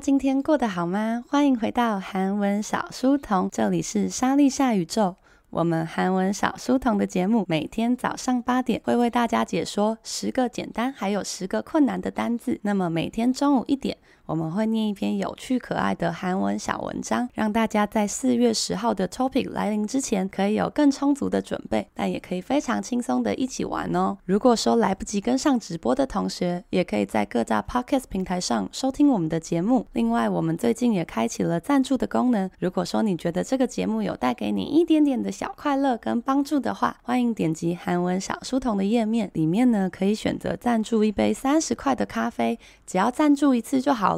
今天过得好吗？欢迎回到韩文小书童，这里是莎莉夏宇宙。我们韩文小书童的节目每天早上八点会为大家解说十个简单还有十个困难的单字。那么每天中午一点，我们会念一篇有趣可爱的韩文小文章，让大家在四月十号的 topic 来临之前，可以有更充足的准备，但也可以非常轻松的一起玩哦。如果说来不及跟上直播的同学，也可以在各大 podcast 平台上收听我们的节目。另外，我们最近也开启了赞助的功能。如果说你觉得这个节目有带给你一点点的小快乐跟帮助的话，欢迎点击韩文小书童的页面，里面呢可以选择赞助一杯三十块的咖啡，只要赞助一次就好。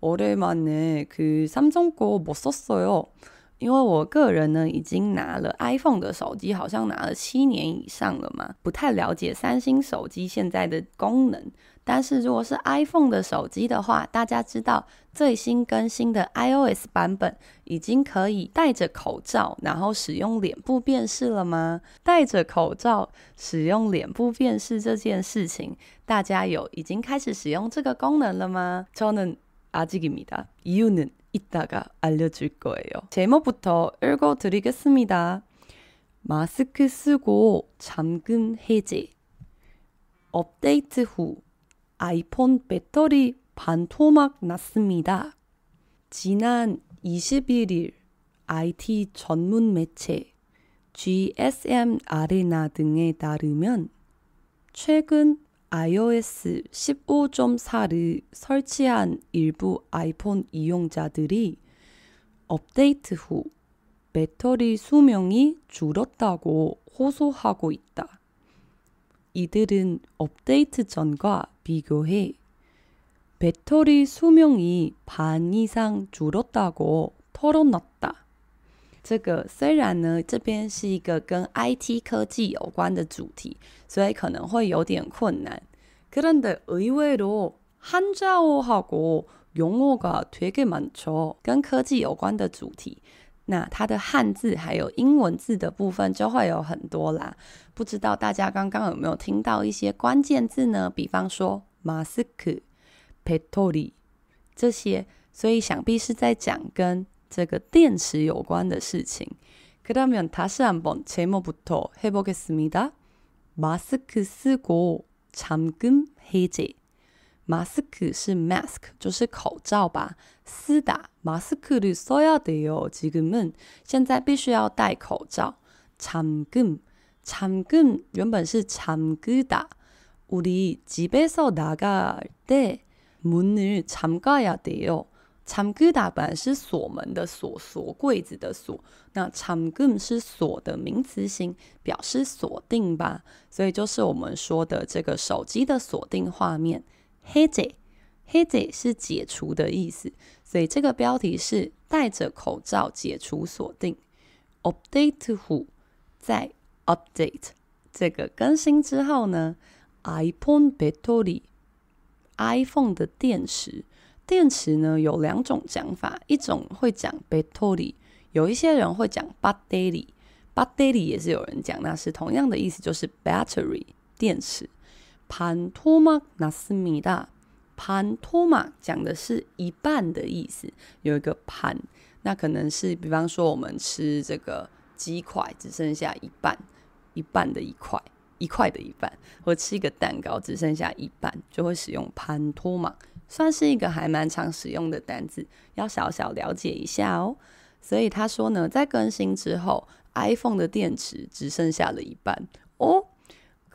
오랜만에 그 삼성 거 못 썼어요. 因为我个人呢，已经拿了 iPhone 的手机，好像拿了七年以上了嘛，不太了解三星手机现在的功能。但是如果是 iPhone 的手机的话，大家知道最新更新的 iOS 版本已经可以戴着口罩，然后使用脸部辨识了吗？戴着口罩使用脸部辨识这件事情，大家有已经开始使用这个功能了吗？就能。 아직입니다. 이유는 이따가 알려줄 거예요. 제목부터 읽어드리겠습니다. 마스크 쓰고 잠금 해제. 업데이트 후 아이폰 배터리 반토막 났습니다. 지난 21일 IT 전문 매체 GSM 아레나 등에 따르면 최근 iOS 15.4를 설치한 일부 아이폰 이용자들이 업데이트 후 배터리 수명이 줄었다고 호소하고 있다. 이들은 업데이트 전과 비교해 배터리 수명이 반 이상 줄었다고 털어놨다. 这个虽然呢，这边是一个跟 IT 科技有关的主题，所以可能会有点困难。그런데의외로한자어하고용어가되게많죠跟科技有关的主题，那它的汉字还有英文字的部分就会有很多啦。不知道大家刚刚有没有听到一些关键字呢？比方说마스크배터리这些，所以想必是在讲跟 这个电池有关的事情。그러면다시한번제목부터해보겠습니다 마스크쓰고잠금해제 마스크是 mask，就是口罩吧。쓰다마스크를써야돼요지금은现在必须要戴口罩。잠금잠금原本是잠그다우리집에서나갈때문을잠가야돼요 Chamguda 本来是锁门的锁，锁柜子的锁。那 Chamgum 是锁的名词形，表示锁定吧。所以就是我们说的这个手机的锁定画面。Haeji Haeji 是解除的意思。所以这个标题是戴着口罩解除锁定。Update 虎在 update 这个更新之后呢，iPhone battery iPhone 的电池。电池呢有两种讲法，一种会讲 battery，有一些人会讲 battery，battery 也是有人讲，那是同样的意思，就是 battery 电池。반토막 났습니다， 반토막讲的是一半的意思，有一个반，那可能是比方说我们吃这个鸡块只剩下一半，一半的一块，一块的一半，或吃一个蛋糕只剩下一半，就会使用 반토막。 算是一个还蛮常使用的单字，要小小了解一下哦。所以他说呢，在更新之后，iPhone 的电池只剩下了一半哦。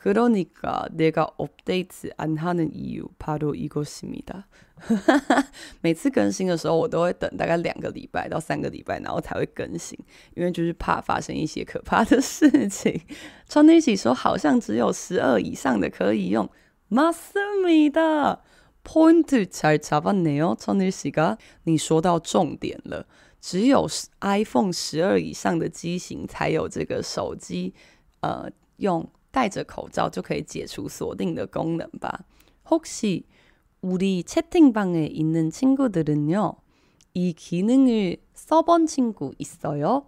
그러니까내가업데이트안하는이유바로이것입니다。每次更新的时候，我都会等大概两个礼拜到三个礼拜，然后才会更新，因为就是怕发生一些可怕的事情。川内喜说，好像只有十二以上的可以用。맞습니다。 Point 잘잡았네요，川内喜哥，你说到重点了，只有 iPhone 十二以上的机型才有这个手机，呃，用戴着口罩就可以解除锁定的功能吧？혹시 우리 채팅방에 있는 친구들은요, 이 기능을 써본 친구 있어요?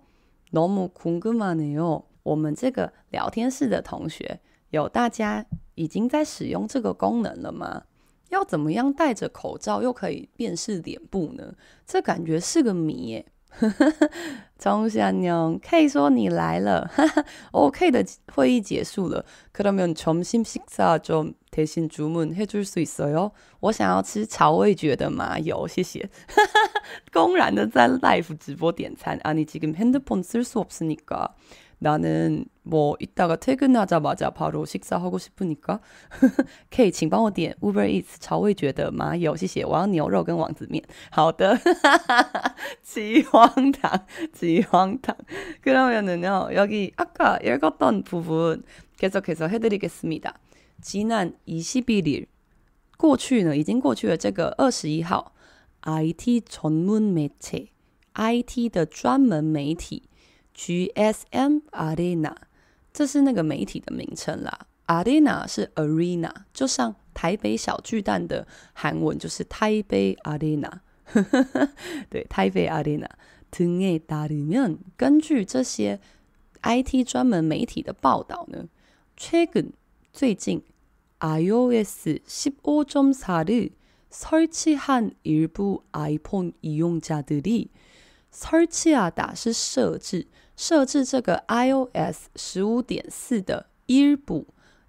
너무 궁금하네요. 我们这个聊天室的同学有大家已经在使用这个功能了吗？ 要怎么样戴着口罩又可以辨识脸部呢？这感觉是个谜耶。정씨安녕，K 说你来了，OK 的会议结束了。그러면점심식사좀대신주문해줄수있어요？我想要吃潮味觉的麻油，谢谢。公然的在 live 直播点餐，아니지금핸드폰쓸수없으니까 나는 뭐 이따가 퇴근하자마자 바로 식사하고 싶으니까 K，请帮我点 Uber Eats 潮味觉的麻油，谢谢。我要牛肉跟王子面。好的，极荒唐，极荒唐。 그러면은요 여기 아까 읽었던 부분 계속해서 해드리겠습니다. 지난 21일 过去呢已经过去了这个二十一号 IT 전문 매체 IT 的专门媒体。 GSM Arena，这是那个媒体的名称啦。Arena 是 Arena，就像台北小巨蛋的韩文就是台北 Arena。对，台北 Arena。등에따르면，根据这些 IT 专门媒体的报道呢，최근最近 iOS 15.4를설치한일부 iPhone 이용자들이설치하다是设置。 设置这个 iOS 十五点四的일부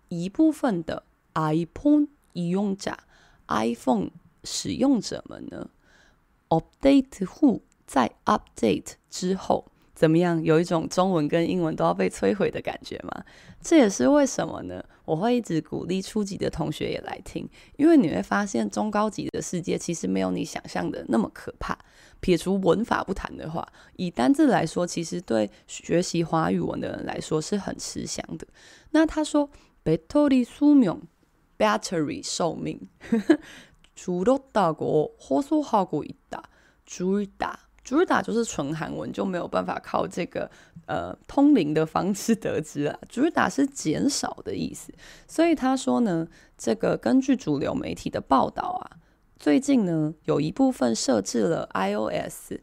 一部分的 iPhone 使用者 iPhone 使用者们呢，update 后在 update 之后怎么样？有一种中文跟英文都要被摧毁的感觉吗？这也是为什么呢？我会一直鼓励初级的同学也来听，因为你会发现中高级的世界其实没有你想象的那么可怕。撇除文法不谈的话，以单字来说，其实对学习华语文的人来说是很吃香的。那他说，battery寿命，battery 寿命，줄었다고호소하고있다，줄다， 줄다就是纯韩文，就没有办法靠这个呃通灵的方式得知啊。줄다是减少的意思，所以他说呢，这个根据主流媒体的报道啊。最近呢，有一部分设置了 iOS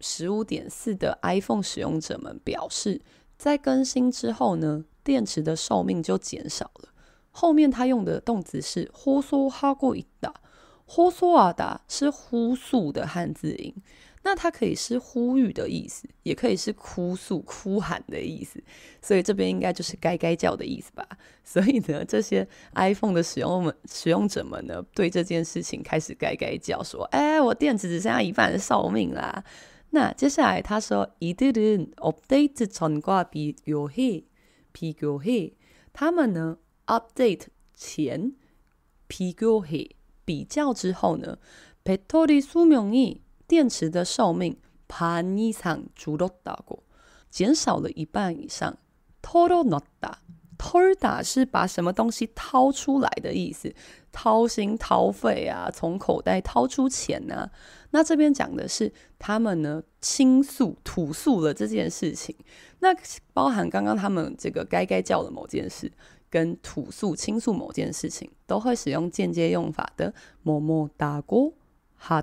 十五点四的 iPhone 使用者们表示，在更新之后呢，电池的寿命就减少了。后面他用的动词是호소하고있다，호소하다是呼诉的汉字音。 那它可以是呼吁的意思，也可以是哭诉、哭喊的意思，所以这边应该就是该该叫的意思吧。所以呢，这些 iPhone 的使用们、使用者们呢，对这件事情开始该该叫，说：“哎，我电池只剩下一半的寿命啦。”那接下来他说：“이들은 update 전과비교해，비교해。”他们呢，update 前비교해比较之后呢，배터리수명이 电池的寿命반이상줄었다고减少了一半以上。털어넣다，털다是把什么东西掏出来的意思，掏心掏肺啊，从口袋掏出钱啊。那这边讲的是他们呢倾诉吐诉了这件事情，那包含刚刚他们这个该该叫的某件事，跟吐诉倾诉某件事情，都会使用间接用法的뭐뭐다고하 ”。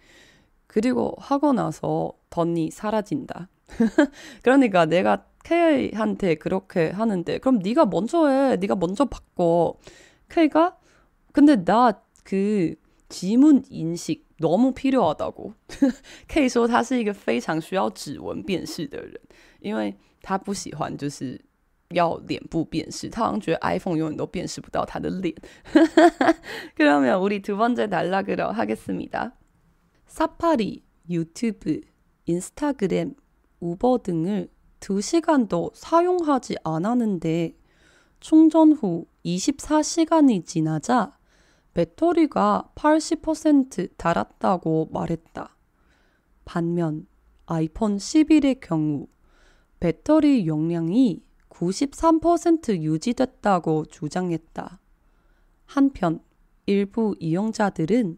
그리고하고나서돈이사라진다 그러니까내가 K한테 그렇게 하는데 그럼 네가 먼저 해. 네가 먼저 바꿔. K가 근데 나 그 지문 인식 너무 필요하다고. K 说他是一个非常需要指纹辨识的人，因为他不喜欢就是要脸部辨识，他好像觉得 iPhone 永远都辨识不到他的脸。 사파리, 유튜브, 인스타그램, 우버 등을 2시간도 사용하지 않았는데 충전 후 24시간이 지나자 배터리가 80% 닳았다고 말했다. 반면 아이폰 11의 경우 배터리 용량이 93% 유지됐다고 주장했다. 한편 일부 이용자들은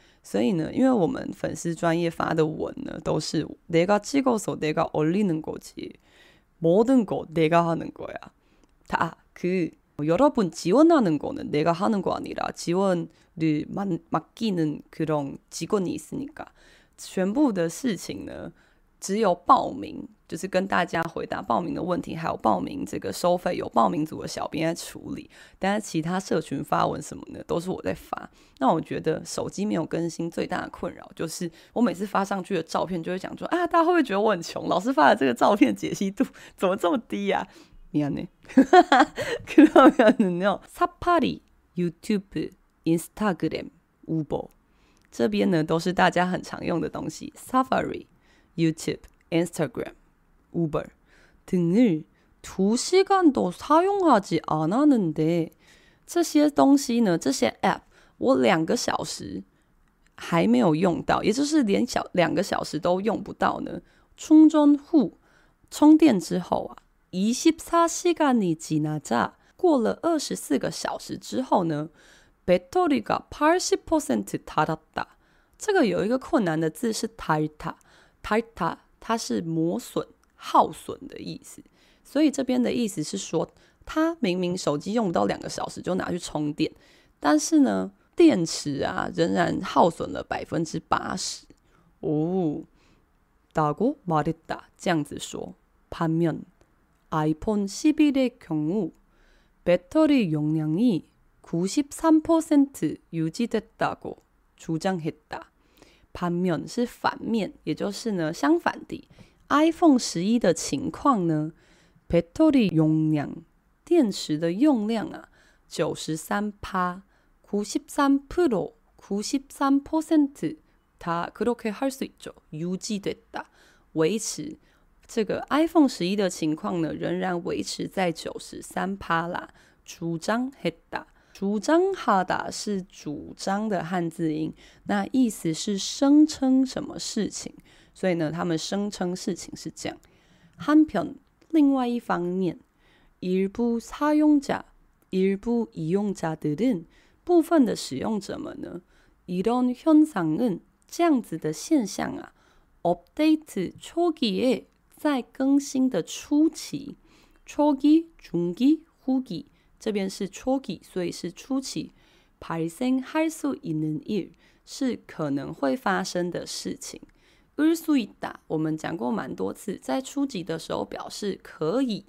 所以呢，因为我们粉丝专页发的文呢，都是내가찍어서내가올리는거지모든거내가하는거야다그 여러분 지원하는 거는 내가 하는 거 아니라 지원을 맡, 맡기는 그런 직원이 있으니까 全部的事情呢 只有报名就是跟大家回答报名的问题还有报名这个收费有报名组的小编在处理但是其他社群发文什么的都是我在发那我觉得手机没有更新最大的困扰就是我每次发上去的照片就会讲说啊大家会不会觉得我很穷老师发的这个照片解析度怎么这么低呀、啊미안해 그러면은요, 사파리, 유튜브, 인스타그램, 우버 这边呢都是大家很常用的东西。Safari, YouTube, Instagram, Uber 등을 2시간도 사용하지 않았는데 这些东西呢，这些 App 我两个小时还没有用到，也就是连小两个小时都用不到呢。充전후充电之后啊。 24시간이 지나자 过了24个小时之后呢배터리가 80% 닳았다 这个有一个困难的字是 닳다 닳다它是磨损耗损的意思所以这边的意思是说他明明手机用不到两个小时就拿去充电但是呢电池啊仍然耗损了百分之八十哦大哥马里达这样子说盘面 아이폰 11의 경우 배터리 용량이 93% 유지됐다고 주장했다. 반면 是反面,也就是呢,相反地, iPhone 11的情况呢, 배터리 용량, 电池的用量啊, 93%, 93%, 93%, 다 그렇게 할 수 있죠. 유지됐다, 维持这个 iPhone 十一的情况呢，仍然维持在九十三趴啦。主张哈达， 主张哈达是主张的汉字音，那意思是声称什么事情，所以呢，他们声称事情是这样。한편另外一方面，일부사용자일부이용자들은部分的使用者们呢，이런현상은这样子的现象啊，update 초기에在更新的初期，初期、中期、后期， 这边是初期，所以是初期。발생할수있는 일，是可能会发生的事情。을수있다，我们讲过蛮多次，在初级的时候表示可以、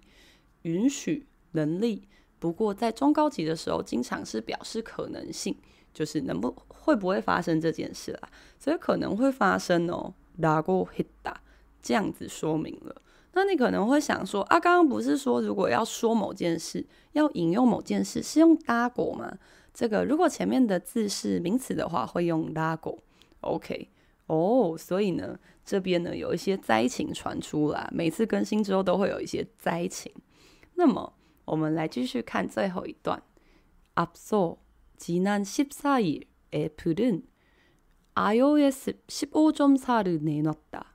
允许、能力。不过在中高级的时候，经常是表示可能性，就是能不会不会发生这件事啦。所以可能会发生哦。라고했다。这样子说明了， 那你可能会想说啊，刚刚不是说如果要说某件事，要引用某件事是用拉过吗？这个如果前面的字是名词的话，会用拉过。OK 哦，所以呢，这边呢有一些灾情传出来，每次更新之后都会有一些灾情。那么我们来继续看最后一段。앞서지난14일 애플은 iOS 15.4를 내놨다.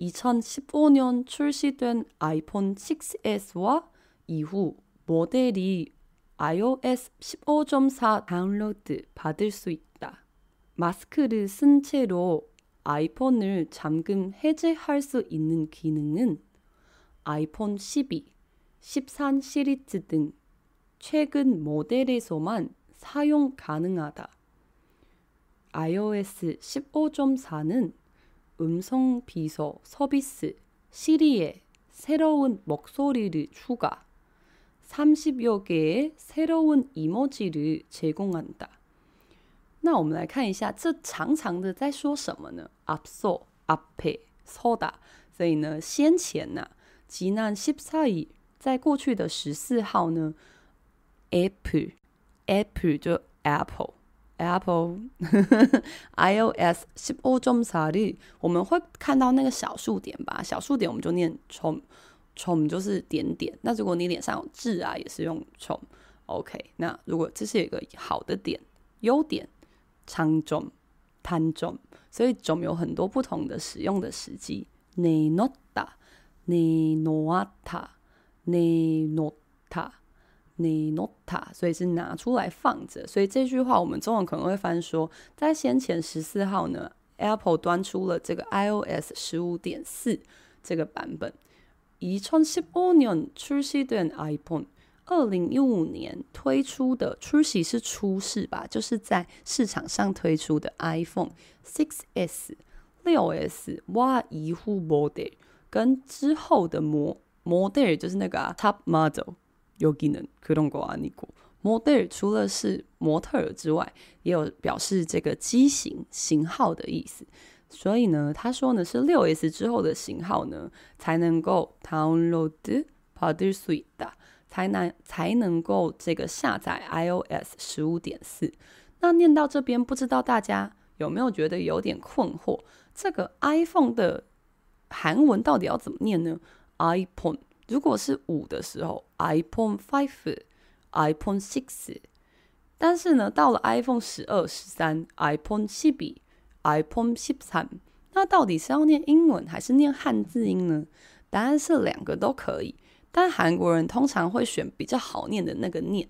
2015년 출시된 아이폰 6s와 이후 모델이 iOS 15.4 다운로드 받을 수 있다. 마스크를 쓴 채로 아이폰을 잠금 해제할 수 있는 기능은 아이폰 12, 13 시리즈 등 최근 모델에서만 사용 가능하다. iOS 15.4는 음성 비서 서비스 시리에 새로운 목소리를 추가, 30여 개의 새로운 이모지를 제공한다. 那我们来看一下这长长的在说什么呢？앞서 앞에 서다，所以呢，先前呐， 지난 14일，在过去的十四号呢，Apple Apple 就 Apple Apple iOS 十五점사 리， 我们会看到那个小数点吧？小数点我们就念冲冲，就是点点。那如果你脸上有痣啊，也是用冲。OK，那如果这是一个好的点、优点，长 점、 탄 점， 所以种有很多不同的使用的时机。내놓 다， 내놓았 다， 내놓 다。 你 not 它，所以是拿出来放着。所以这句话我们中文可能会翻说，在先前十四号呢，Apple 端出了这个 iOS 十五点四这个版本。2015年출시된 iPhone，二零一五年推出的，出席是出世吧，就是在市场上推出的 iPhone 6s、六 S 哇，一户 model 跟之后的模 model 就是那个、啊、top model。 여기는그런거아니고 model 除了是模特儿之外，也有表示这个机型型号的意思。所以呢，他说呢是六 S 之后的型号呢才能够 download 받을수있다，才能才能够这个下载 iOS 十五点四。那念到这边，不知道大家有没有觉得有点困惑？这个 iPhone 的韩文到底要怎么念呢？iPhone。 如果是五的时候，iPhone five、iPhone six，但是呢，到了 iPhone 十二、十三、iPhone 十二、iPhone 十三，那到底是要念英文还是念汉字音呢？答案是两个都可以，但韩国人通常会选比较好念的那个念，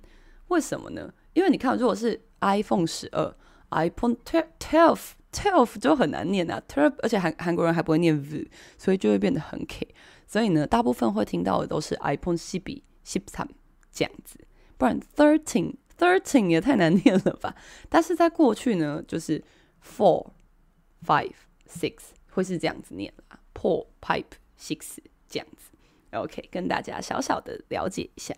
为什么呢？因为你看，如果是 iPhone 十二、iPhone twelve、twelve 就很难念啊，twelve，而且韩韩国人还不会念 v，所以就会变得很 k。所以呢，大部分会听到的都是 iPhone 十比十三这样子，不然 thirteen thirteen 也太难念了吧？但是在过去呢，就是 four five six 会是这样子念啦，four pipe six 这样子。OK，跟大家小小的了解一下。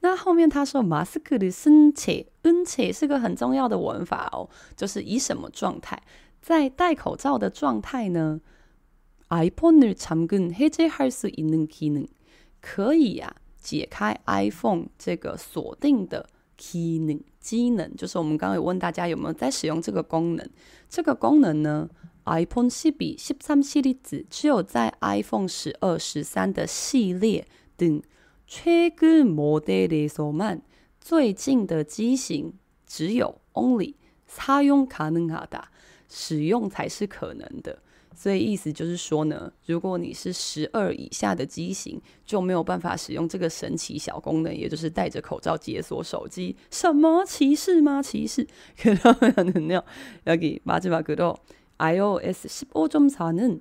那后面他说马斯克的申且恩且是个很重要的文法哦，就是以什么状态在戴口罩的状态呢？？iPhone을 잠근 해제할 수 있는 기능，可以呀、啊，解开 iPhone 这个锁定的 key 能机能，就是我们刚刚有问大家有没有在使用这个功能。这个功能呢，iPhone 12、13系列只有在 iPhone 十二、十三的系列等최근 모델에서만最近的机型只有 only 사용가능하다，使用才是可能的。 所以意思就是说呢，如果你是十二以下的机型，就没有办法使用这个神奇小功能，也就是戴着口罩解锁手机。什么歧视吗？歧视？그러면은요여기마지막으로 iOS 15.4는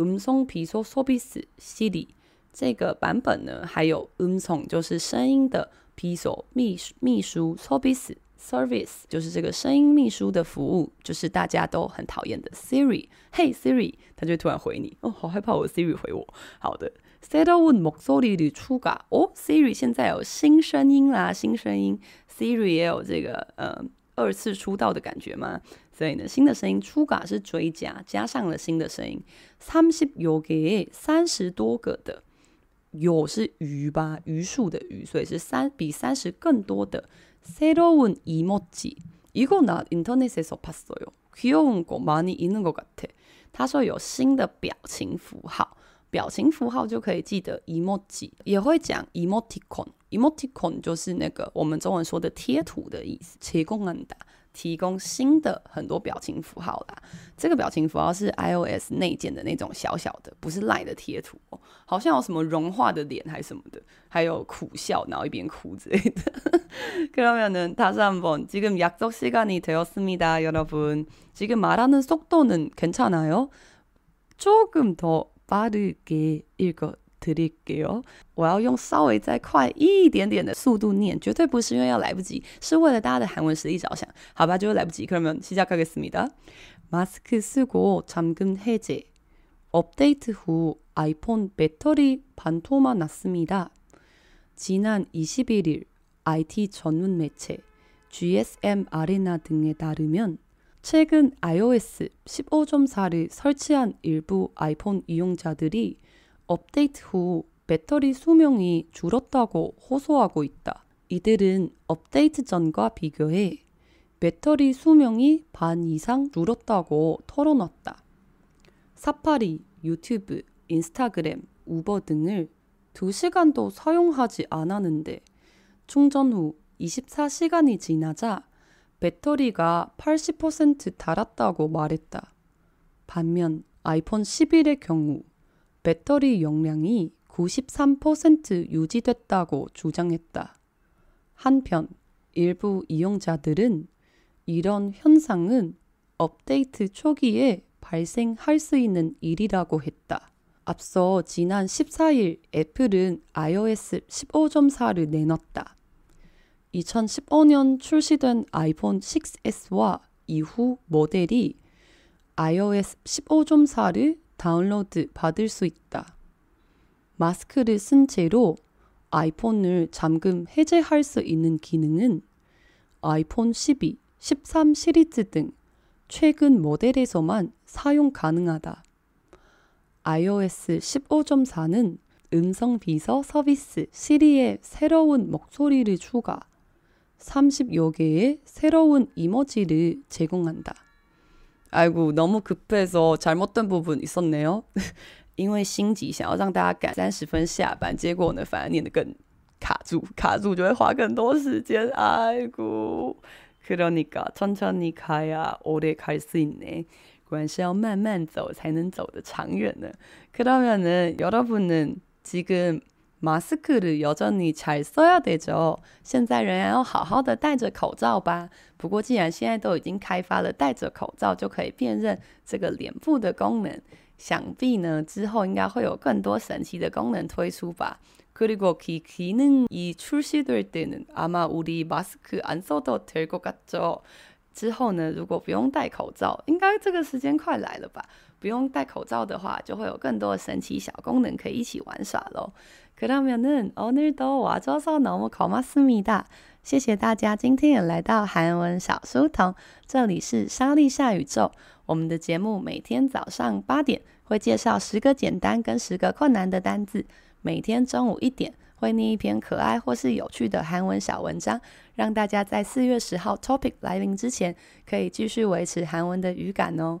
음성 비서 서비스 Siri 这个版本呢，还有음성就是声音的비서秘秘书서비스 Service 就是这个声音秘书的服务，就是大家都很讨厌的 Siri。Hey Siri，他就会突然回你。哦，好害怕我 Siri 回我。好的，새로운 목소리를 추가。哦，Siri 现在有新声音啦，新声音。Siri 也有这个呃二次出道的感觉嘛。所以呢，新的声音추가是追加，加上了新的声音。三十有给三十多个的，有是余吧，余数的余，所以是三比三十更多的。 새로운 이모지，이거나인터넷에서봤어요귀여운거많이있는것같아 他说有新的表情符号，表情符号就可以记得 emoji，也会讲 emoticon，emoticon 就是那个我们中文说的贴图的意思。提供很大， 提供新的很多表情符号啦。这个表情符号是 iOS 内建的那种小小的，不是 LINE 的贴图哦。好像有什么融化的脸还是什么的，还有苦笑，然后一边哭之类的。 그러면은 다시 한번 지금 약속 시간이 되었습니다, 여러분. 지금 말하는 속도는 괜찮아요? 조금 더 빠르게 읽어 드릴게요. 我要用稍微再快一点点的速度念，绝对不是因为要来不及，是为了大家的韩文实力着想。好吧，就来不及。 그러면 시작하겠습니다. 마스크 쓰고 잠금 해제. 업데이트 후 아이폰 배터리 반토막 났습니다. 지난 21일 IT 전문 매체 GSM 아레나 등에 따르면 최근 iOS 15.4를 설치한 일부 아이폰 이용자들이 업데이트 후 배터리 수명이 줄었다고 호소하고 있다. 이들은 업데이트 전과 비교해 배터리 수명이 반 이상 줄었다고 털어놨다. 사파리, 유튜브, 인스타그램, 우버 등을 2시간도 사용하지 않았는데 충전 후 24시간이 지나자 배터리가 80% 닳았다고 말했다. 반면 아이폰 11의 경우 배터리 용량이 93% 유지됐다고 주장했다. 한편 일부 이용자들은 이런 현상은 업데이트 초기에 발생할 수 있는 일이라고 했다. 앞서 지난 14일 애플은 iOS 15.4를 내놨다. 2015년 출시된 아이폰 6s와 이후 모델이 iOS 15.4를 다운로드 받을 수 있다. 마스크를 쓴 채로 아이폰을 잠금 해제할 수 있는 기능은 아이폰 12, 13 시리즈 등 최근 모델에서만 사용 가능하다. iOS 15.4는 음성 비서 서비스 시리의 새로운 목소리를 추가, 30여 개의 새로운 이모지를 제공한다. 아이고, 너무 급해서 잘못된 부분 있었네요. 因为心急想要让大家赶三十分下班，结果呢，反而念得更卡住，卡住就会花更多时间。아이고 그러니까 천천히 가야 오래 갈 수 있네. 果然是要慢慢走才能走得长远呢。 그러면은 여러분은 지금 마스크를 여전히 잘 써야 되죠. 现在仍然要好好的戴着口罩吧。不过既然现在都已经开发了戴着口罩就可以辨认这个脸部的功能，想必呢之后应该会有更多神奇的功能推出吧。 그리고 그 기능이 출시될 때는 아마 우리 마스크 안 써도 될 것 같죠. 之后呢，如果不用戴口罩，应该这个时间快来了吧？ 不用戴口罩的话，就会有更多的神奇小功能可以一起玩耍喽。그러면은오늘도와줘서너무고맙습니다。谢谢大家今天也来到韩文小书童，这里是莎莉夏宇宙。我们的节目每天早上八点会介绍十个简单跟十个困难的单字，每天中午一点。会念一篇可爱或是有趣的韩文小文章，让大家在四月十号 topic 来临之前，可以继续维持韩文的语感哦。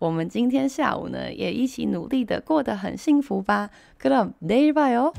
我们今天下午呢也一起努力的过得很幸福吧。그럼내일봐요